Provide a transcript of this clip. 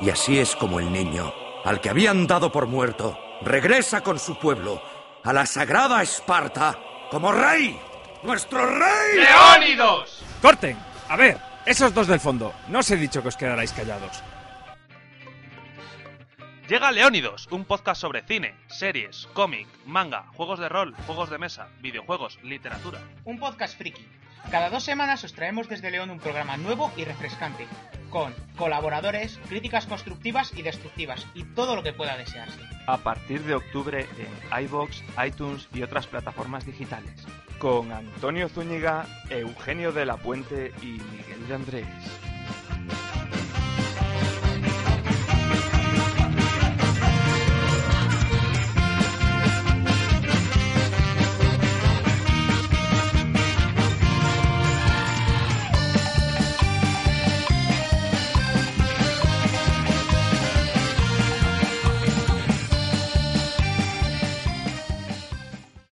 Y así es como el niño, al que habían dado por muerto, regresa con su pueblo a la sagrada Esparta como rey. ¡Nuestro rey! ¡Leónidos! ¡Corten! A ver, esos dos del fondo. No os he dicho que os quedarais callados. Llega Leónidos, un podcast sobre cine, series, cómic, manga, juegos de rol, juegos de mesa, videojuegos, literatura. Un podcast friki. Cada dos semanas os traemos desde León un programa nuevo y refrescante, con colaboradores, críticas constructivas y destructivas, y todo lo que pueda desearse. A partir de octubre en iBox, iTunes y otras plataformas digitales. Con Antonio Zúñiga, Eugenio de la Puente y Miguel de Andrés.